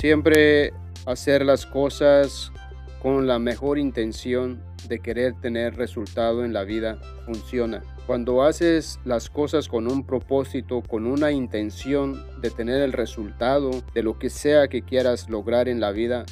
Siempre hacer las cosas con la mejor intención de querer tener resultado en la vida funciona. Cuando haces las cosas con un propósito, con una intención de tener el resultado de lo que sea que quieras lograr en la vida,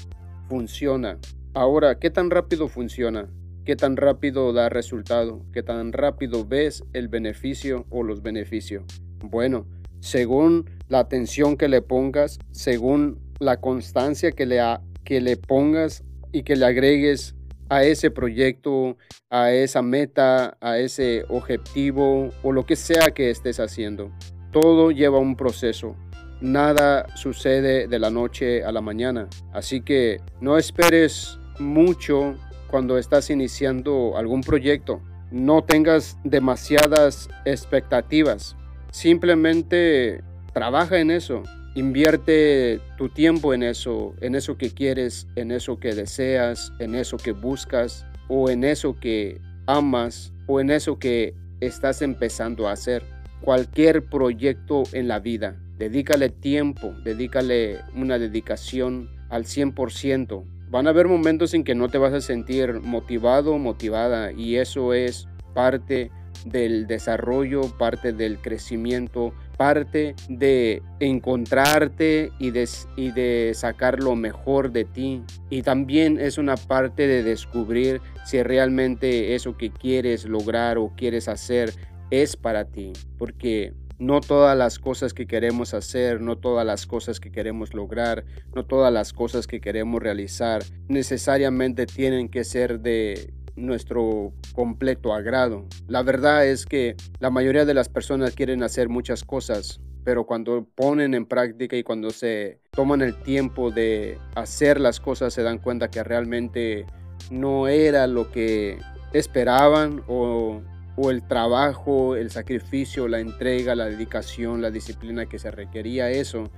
funciona. Ahora, ¿qué tan rápido funciona? ¿Qué tan rápido da resultado? ¿Qué tan rápido ves el beneficio o los beneficios? Bueno, según la atención que le pongas, según la constancia que le, que le pongas y que le agregues a ese proyecto, a esa meta, a ese objetivo o lo que sea que estés haciendo. Todo lleva un proceso. Nada sucede de la noche a la mañana. Así que no esperes mucho cuando estás iniciando algún proyecto. No tengas demasiadas expectativas. Simplemente trabaja en eso. Invierte tu tiempo en eso, en eso que quieres, en eso que deseas, en eso que buscas o en eso que amas o en eso que estás empezando a hacer. Cualquier proyecto en la vida, dedícale tiempo, dedícale una dedicación al 100%. Van a haber momentos en que no te vas a sentir motivado motivada y eso es parte del desarrollo, parte del crecimiento, parte de encontrarte y de, y de sacar lo mejor de ti. Y también es una parte de descubrir si realmente eso que quieres lograr o quieres hacer es para ti. Porque no todas las cosas que queremos hacer, no todas las cosas que queremos lograr, no todas las cosas que queremos realizar necesariamente tienen que ser de nuestro completo agrado. La verdad es que la mayoría de las personas quieren hacer muchas cosas, pero cuando ponen en práctica y cuando se toman el tiempo de hacer las cosas se dan cuenta que realmente no era lo que esperaban o, el trabajo, el sacrificio, la entrega, la dedicación, la disciplina que se requería eso.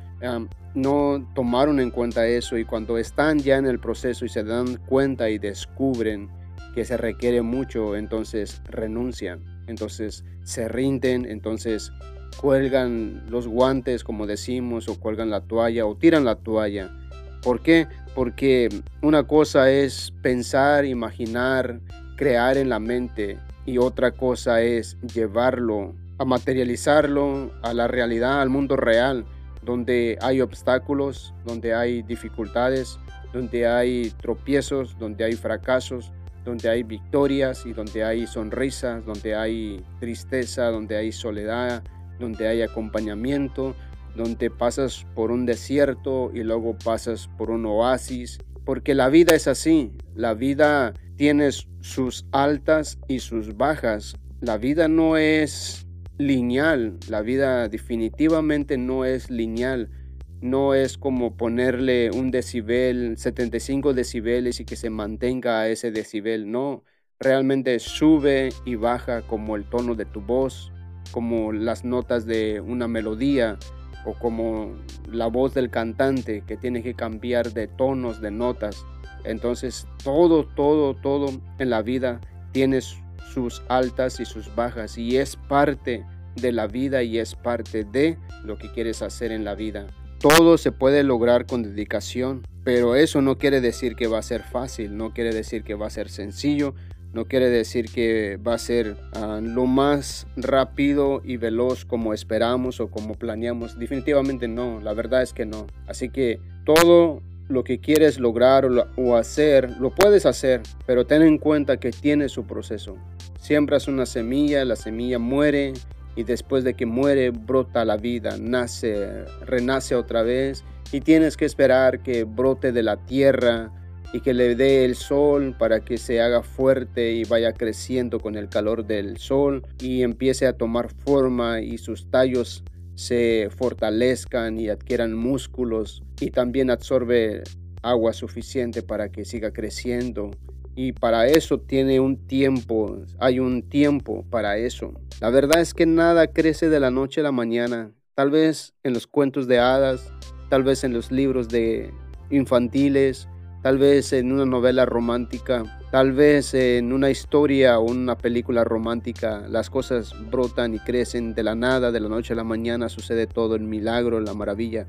no tomaron en cuenta eso y cuando están ya en el proceso y se dan cuenta y descubren que se requiere mucho, entonces renuncian, entonces se rinden, entonces cuelgan los guantes, como decimos, o cuelgan la toalla o tiran la toalla. ¿Por qué? Porque una cosa es pensar, imaginar, crear en la mente y otra cosa es llevarlo a materializarlo a la realidad, al mundo real, donde hay obstáculos, donde hay dificultades, donde hay tropiezos, donde hay fracasos, donde hay victorias y donde hay sonrisas, donde hay tristeza, donde hay soledad, donde hay acompañamiento, donde pasas por un desierto y luego pasas por un oasis, porque la vida es así, la vida tiene sus altas y sus bajas, la vida no es lineal, la vida definitivamente no es lineal, no es como ponerle un decibel, 75 decibeles y que se mantenga a ese decibel, no, realmente sube y baja como el tono de tu voz, como las notas de una melodía o como la voz del cantante que tiene que cambiar de tonos, de notas. Entonces todo, todo, todo en la vida tiene sus altas y sus bajas y es parte de la vida y es parte de lo que quieres hacer en la vida. Todo se puede lograr con dedicación, pero eso no quiere decir que va a ser fácil, no quiere decir que va a ser sencillo, no quiere decir que va a ser ah, lo más rápido y veloz como esperamos o como planeamos. Definitivamente no, la verdad es que no. Así que todo lo que quieres lograr o, hacer, lo puedes hacer, pero ten en cuenta que tiene su proceso. Siembras una semilla, la semilla muere y después de que muere brota la vida, nace, renace otra vez y tienes que esperar que brote de la tierra y que le dé el sol para que se haga fuerte y vaya creciendo con el calor del sol y empiece a tomar forma y sus tallos se fortalezcan y adquieran músculos y también absorbe agua suficiente para que siga creciendo y para eso tiene un tiempo, hay un tiempo para eso. La verdad es que nada crece de la noche a la mañana. Tal vez en los cuentos de hadas, tal vez en los libros de infantiles, tal vez en una novela romántica, tal vez en una historia o una película romántica, las cosas brotan y crecen de la nada, de la noche a la mañana, sucede todo el milagro, la maravilla.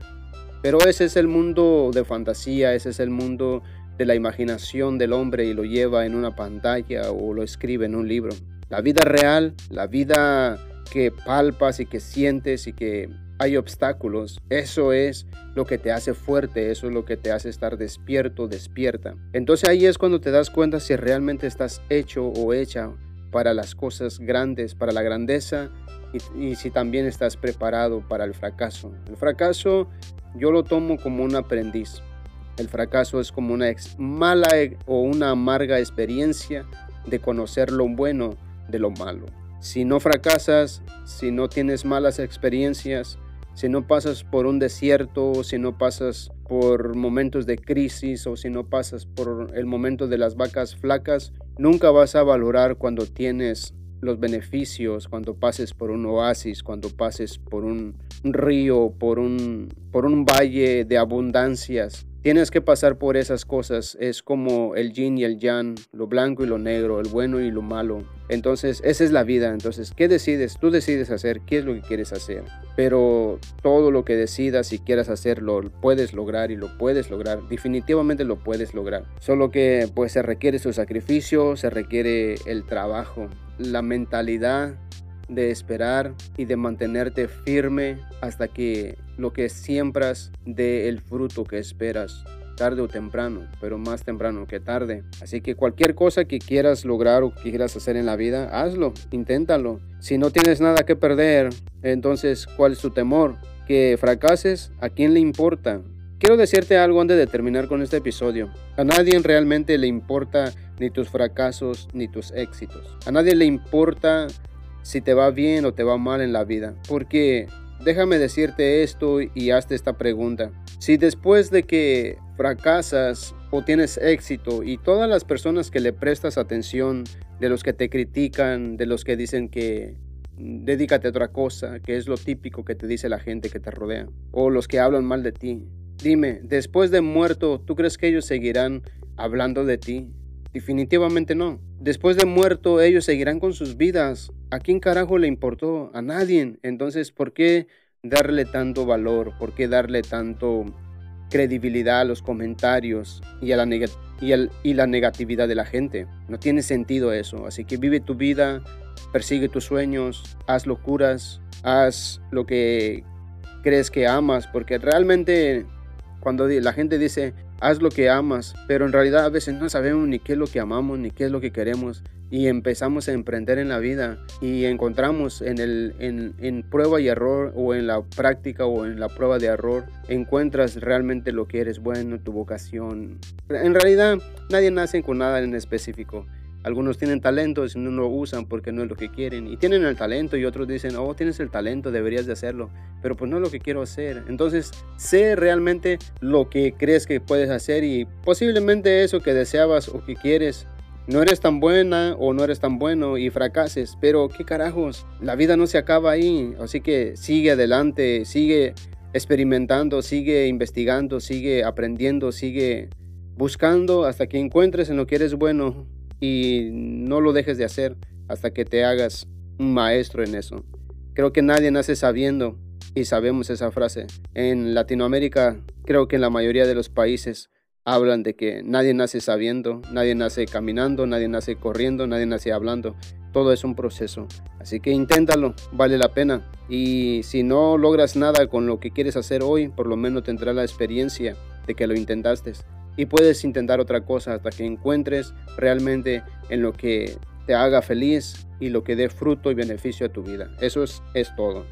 Pero ese es el mundo de fantasía, ese es el mundo de la imaginación del hombre y lo lleva en una pantalla o lo escribe en un libro. La vida real, la vida que palpas y que sientes y que hay obstáculos, eso es lo que te hace fuerte, eso es lo que te hace estar despierto, despierta. Entonces ahí es cuando te das cuenta si realmente estás hecho o hecha para las cosas grandes, para la grandeza y, si también estás preparado para el fracaso. El fracaso yo lo tomo como un aprendiz. El fracaso es como una mala e, o una amarga experiencia de conocer lo bueno de lo malo. Si no fracasas, si no tienes malas experiencias, si no pasas por un desierto, si no pasas por momentos de crisis o si no pasas por el momento de las vacas flacas, nunca vas a valorar cuando tienes los beneficios, cuando pases por un oasis, cuando pases por un río, por un, por un valle de abundancias. Tienes que pasar por esas cosas. Es como el yin y el yang, lo blanco y lo negro, el bueno y lo malo. Entonces, esa es la vida. Entonces, ¿qué decides? Tú decides hacer, qué es lo que quieres hacer. Pero todo lo que decidas y quieras hacerlo, lo puedes lograr y lo puedes lograr. Definitivamente lo puedes lograr. Solo que pues se requiere su sacrificio, se requiere el trabajo, la mentalidad de esperar y de mantenerte firme hasta que lo que siembras dé el fruto que esperas tarde o temprano, pero más temprano que tarde. Así que cualquier cosa que quieras lograr o que quieras hacer en la vida, hazlo, inténtalo. Si no tienes nada que perder, entonces, ¿cuál es tu temor? ¿Que fracases? ¿A quién le importa? Quiero decirte algo antes de terminar con este episodio. A nadie realmente le importa ni tus fracasos ni tus éxitos. A nadie le importa si te va bien o te va mal en la vida. Porque déjame decirte esto y hazte esta pregunta. Si después de que fracasas o tienes éxito y todas las personas que le prestas atención, de los que te critican, de los que dicen que dedícate a otra cosa, que es lo típico que te dice la gente que te rodea, o los que hablan mal de ti. Dime, después de muerto, ¿tú crees que ellos seguirán hablando de ti? Definitivamente no. Después de muerto, ellos seguirán con sus vidas. ¿A quién carajo le importó? A nadie. Entonces, ¿por qué darle tanto valor? ¿Por qué darle tanto credibilidad a los comentarios y a la, y, la negatividad de la gente? No tiene sentido eso. Así que vive tu vida, persigue tus sueños, haz locuras, haz lo que crees que amas, porque realmente cuando la gente dice, haz lo que amas, pero en realidad a veces no sabemos ni qué es lo que amamos, ni qué es lo que queremos. Y empezamos a emprender en la vida y encontramos en, el, en, prueba y error o en la práctica o en la prueba de error, encuentras realmente lo que eres bueno, tu vocación. En realidad nadie nace con nada en específico. Algunos tienen talento y no lo usan porque no es lo que quieren. Y tienen el talento y otros dicen, oh, tienes el talento, deberías de hacerlo. Pero pues no es lo que quiero hacer. Entonces, sé realmente lo que crees que puedes hacer y posiblemente eso que deseabas o que quieres. No eres tan buena o no eres tan bueno y fracases. Pero qué carajos, la vida no se acaba ahí. Así que sigue adelante, sigue experimentando, sigue investigando, sigue aprendiendo, sigue buscando hasta que encuentres en lo que eres bueno y no lo dejes de hacer hasta que te hagas un maestro en eso. Creo que nadie nace sabiendo y sabemos esa frase. En Latinoamérica, creo que en la mayoría de los países hablan de que nadie nace sabiendo, nadie nace caminando, nadie nace corriendo, nadie nace hablando. Todo es un proceso. Así que inténtalo, vale la pena. Y si no logras nada con lo que quieres hacer hoy, por lo menos tendrás la experiencia de que lo intentaste y puedes intentar otra cosa hasta que encuentres realmente en lo que te haga feliz y lo que dé fruto y beneficio a tu vida. Eso es, es todo.